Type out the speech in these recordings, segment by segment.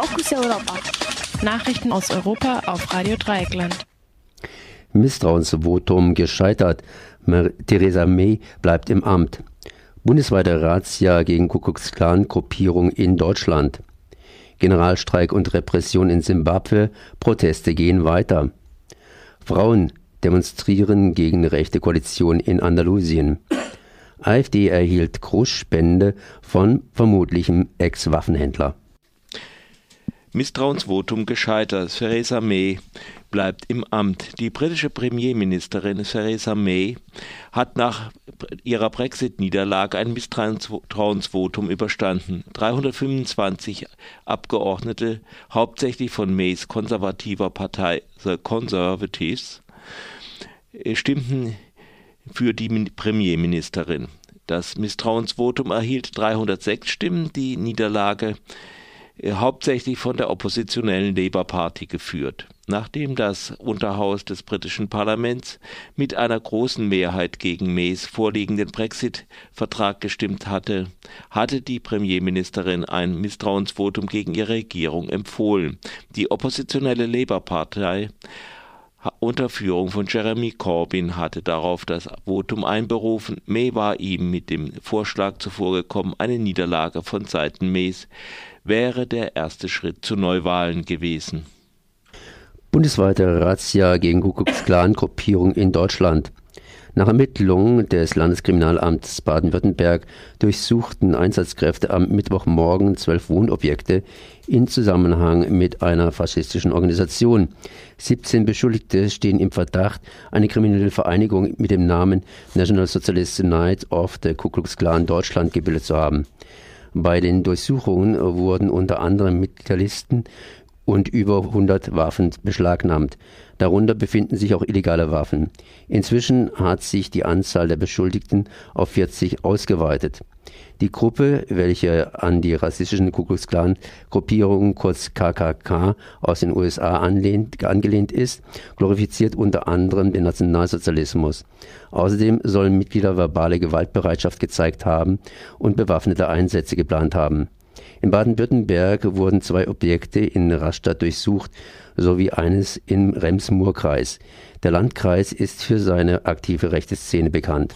Fokus Europa. Nachrichten aus Europa auf Radio Dreieckland. Misstrauensvotum gescheitert. Theresa May bleibt im Amt. Bundesweite Razzia gegen Kuckucksklan-Gruppierung in Deutschland. Generalstreik und Repression in Simbabwe. Proteste gehen weiter. Frauen demonstrieren gegen rechte Koalition in Andalusien. AfD erhielt Großspende von vermutlichem Ex-Waffenhändler. Misstrauensvotum gescheitert. Theresa May bleibt im Amt. Die britische Premierministerin Theresa May hat nach ihrer Brexit-Niederlage ein Misstrauensvotum überstanden. 325 Abgeordnete, hauptsächlich von Mays konservativer Partei The Conservatives, stimmten für die Premierministerin. Das Misstrauensvotum erhielt 306 Stimmen, die Niederlage äh, hauptsächlich von der oppositionellen Labour Party geführt. Nachdem das Unterhaus des britischen Parlaments mit einer großen Mehrheit gegen Mays vorliegenden Brexit-Vertrag gestimmt hatte, hatte die Premierministerin ein Misstrauensvotum gegen ihre Regierung empfohlen. Die oppositionelle Labour-Partei unter Führung von Jeremy Corbyn hatte darauf das Votum einberufen. May war ihm mit dem Vorschlag zuvorgekommen, eine Niederlage von Seiten Mays wäre der erste Schritt zu Neuwahlen gewesen. Bundesweite Razzia gegen Kuckucksklan-Gruppierung in Deutschland. Nach Ermittlungen des Landeskriminalamts Baden-Württemberg durchsuchten Einsatzkräfte am Mittwochmorgen zwölf Wohnobjekte in Zusammenhang mit einer faschistischen Organisation. 17 Beschuldigte stehen im Verdacht, eine kriminelle Vereinigung mit dem Namen National Socialist Unite of the Ku Klux Klan Deutschland gebildet zu haben. Bei den Durchsuchungen wurden unter anderem Mitgliederlisten und über 100 Waffen beschlagnahmt. Darunter befinden sich auch illegale Waffen. Inzwischen hat sich die Anzahl der Beschuldigten auf 40 ausgeweitet. Die Gruppe, welche an die rassistischen Ku Klux Klan Gruppierungen kurz KKK aus den USA anlehnt, angelehnt ist, glorifiziert unter anderem den Nationalsozialismus. Außerdem sollen Mitglieder verbale Gewaltbereitschaft gezeigt haben und bewaffnete Einsätze geplant haben. In Baden-Württemberg wurden zwei Objekte in Rastatt durchsucht sowie eines im Rems-Murr-Kreis. Der Landkreis ist für seine aktive rechte Szene bekannt.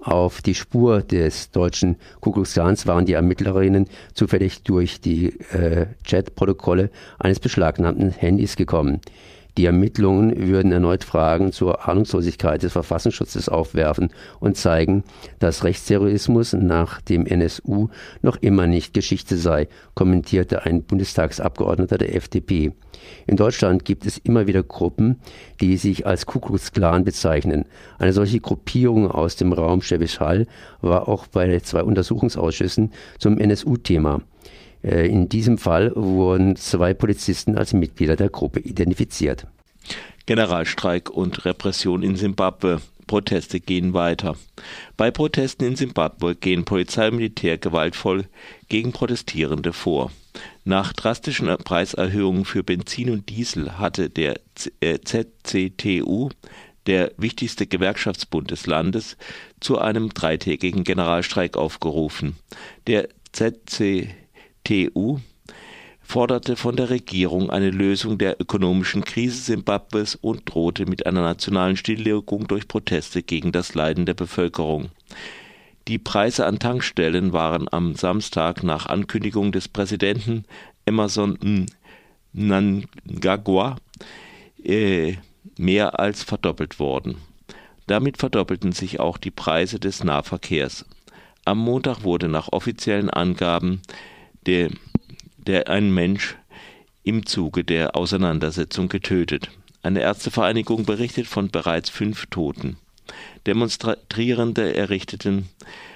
Auf die Spur des deutschen Ku Klux Klans waren die Ermittlerinnen zufällig durch die äh, Chatprotokolle eines beschlagnahmten Handys gekommen. Die Ermittlungen würden erneut Fragen zur Ahnungslosigkeit des Verfassungsschutzes aufwerfen und zeigen, dass Rechtsterrorismus nach dem NSU noch immer nicht Geschichte sei, kommentierte ein Bundestagsabgeordneter der FDP. In Deutschland gibt es immer wieder Gruppen, die sich als Ku bezeichnen. Eine solche Gruppierung aus dem Raum Schwäbisch Hall war auch bei zwei Untersuchungsausschüssen zum NSU-Thema. Äh, in diesem Fall wurden zwei Polizisten als Mitglieder der Gruppe identifiziert. Generalstreik und Repression in Simbabwe. Proteste gehen weiter. Bei Protesten in Simbabwe gehen Polizei und Militär gewaltvoll gegen Protestierende vor. Nach drastischen Preiserhöhungen für Benzin und Diesel hatte der ZCTU, äh, der wichtigste Gewerkschaftsbund des Landes, zu einem dreitägigen Generalstreik aufgerufen. Der ZCTU TU forderte von der Regierung eine Lösung der ökonomischen Krise Simbabwes und drohte mit einer nationalen Stilllegung durch Proteste gegen das Leiden der Bevölkerung. Die Preise an Tankstellen waren am Samstag nach Ankündigung des Präsidenten Emerson Mnangagwa äh, mehr als verdoppelt worden. Damit verdoppelten sich auch die Preise des Nahverkehrs. Am Montag wurde nach offiziellen Angaben der, der ein Mensch im Zuge der Auseinandersetzung getötet. Eine Ärztevereinigung berichtet von bereits fünf Toten. Demonstrierende errichteten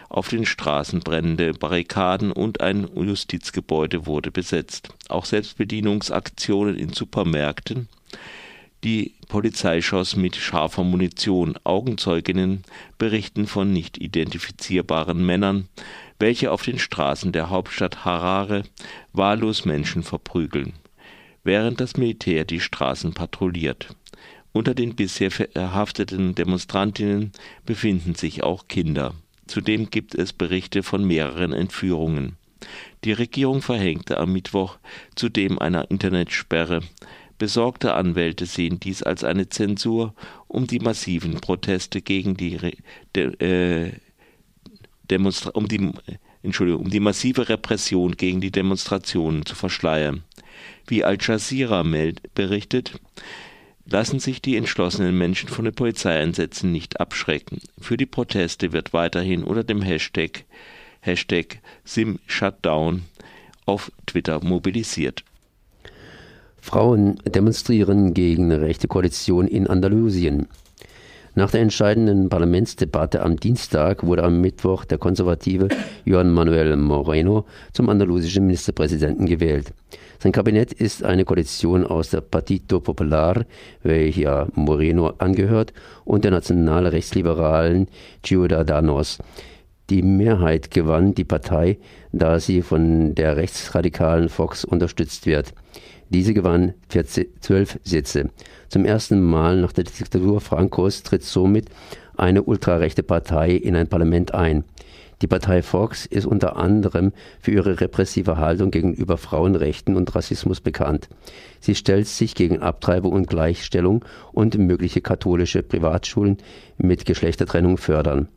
auf den Straßen brennende Barrikaden und ein Justizgebäude wurde besetzt. Auch Selbstbedienungsaktionen in Supermärkten. Die Polizei schoss mit scharfer Munition. Augenzeuginnen berichten von nicht identifizierbaren Männern, welche auf den Straßen der Hauptstadt Harare wahllos Menschen verprügeln, während das Militär die Straßen patrouilliert. Unter den bisher verhafteten Demonstrantinnen befinden sich auch Kinder. Zudem gibt es Berichte von mehreren Entführungen. Die Regierung verhängte am Mittwoch zudem eine Internetsperre. Besorgte Anwälte sehen dies als eine Zensur, um die massiven Proteste gegen die de, äh, Demonstra um die Entschuldigung, um die massive Repression gegen die Demonstrationen zu verschleiern. Wie Al Jazeera berichtet, lassen sich die entschlossenen Menschen von den Polizeieinsätzen nicht abschrecken. Für die Proteste wird weiterhin unter dem Hashtag, Hashtag SimShutdown auf Twitter mobilisiert. Frauen demonstrieren gegen eine rechte Koalition in Andalusien. Nach der entscheidenden Parlamentsdebatte am Dienstag wurde am Mittwoch der konservative Juan Manuel Moreno zum andalusischen Ministerpräsidenten gewählt. Sein Kabinett ist eine Koalition aus der Partito Popular, welcher Moreno angehört, und der national-rechtsliberalen Ciudadanos. Die Mehrheit gewann die Partei, da sie von der rechtsradikalen Fox unterstützt wird. Diese gewann 12 Sitze. Zum ersten Mal nach der Diktatur Francos tritt somit eine ultrarechte Partei in ein Parlament ein. Die Partei Fox ist unter anderem für ihre repressive Haltung gegenüber Frauenrechten und Rassismus bekannt. Sie stellt sich gegen Abtreibung und Gleichstellung und mögliche katholische Privatschulen mit Geschlechtertrennung fördern.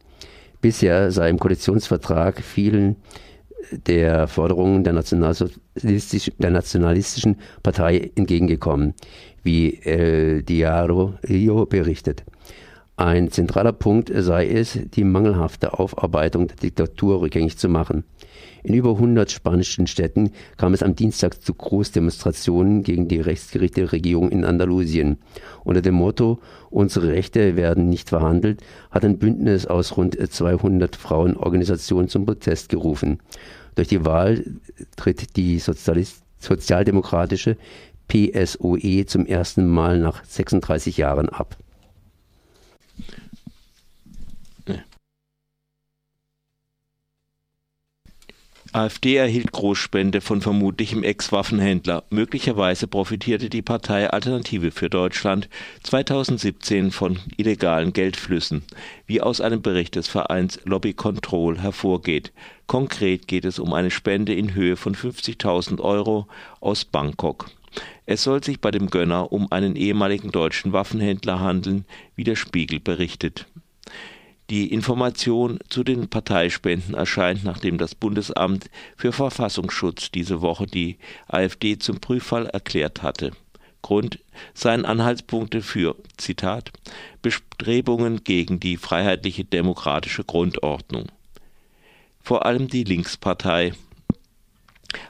Bisher sei im Koalitionsvertrag vielen der Forderungen der, der nationalistischen Partei entgegengekommen, wie El Diario berichtet. Ein zentraler Punkt sei es, die mangelhafte Aufarbeitung der Diktatur rückgängig zu machen. In über 100 spanischen Städten kam es am Dienstag zu Großdemonstrationen gegen die rechtsgerichtete Regierung in Andalusien. Unter dem Motto Unsere Rechte werden nicht verhandelt hat ein Bündnis aus rund 200 Frauenorganisationen zum Protest gerufen. Durch die Wahl tritt die Sozialist sozialdemokratische PSOE zum ersten Mal nach 36 Jahren ab. AfD erhielt Großspende von vermutlichem Ex-Waffenhändler. Möglicherweise profitierte die Partei Alternative für Deutschland 2017 von illegalen Geldflüssen, wie aus einem Bericht des Vereins Lobby Control hervorgeht. Konkret geht es um eine Spende in Höhe von 50.000 Euro aus Bangkok. Es soll sich bei dem Gönner um einen ehemaligen deutschen Waffenhändler handeln, wie der Spiegel berichtet. Die Information zu den Parteispenden erscheint, nachdem das Bundesamt für Verfassungsschutz diese Woche die AfD zum Prüffall erklärt hatte. Grund seien Anhaltspunkte für, Zitat, Bestrebungen gegen die freiheitliche demokratische Grundordnung. Vor allem die Linkspartei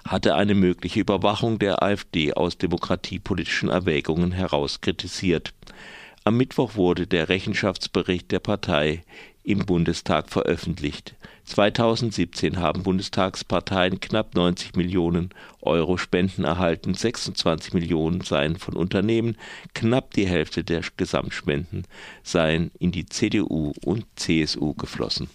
hatte eine mögliche Überwachung der AfD aus demokratiepolitischen Erwägungen heraus kritisiert. Am Mittwoch wurde der Rechenschaftsbericht der Partei im Bundestag veröffentlicht. 2017 haben Bundestagsparteien knapp 90 Millionen Euro Spenden erhalten, 26 Millionen seien von Unternehmen, knapp die Hälfte der Gesamtspenden seien in die CDU und CSU geflossen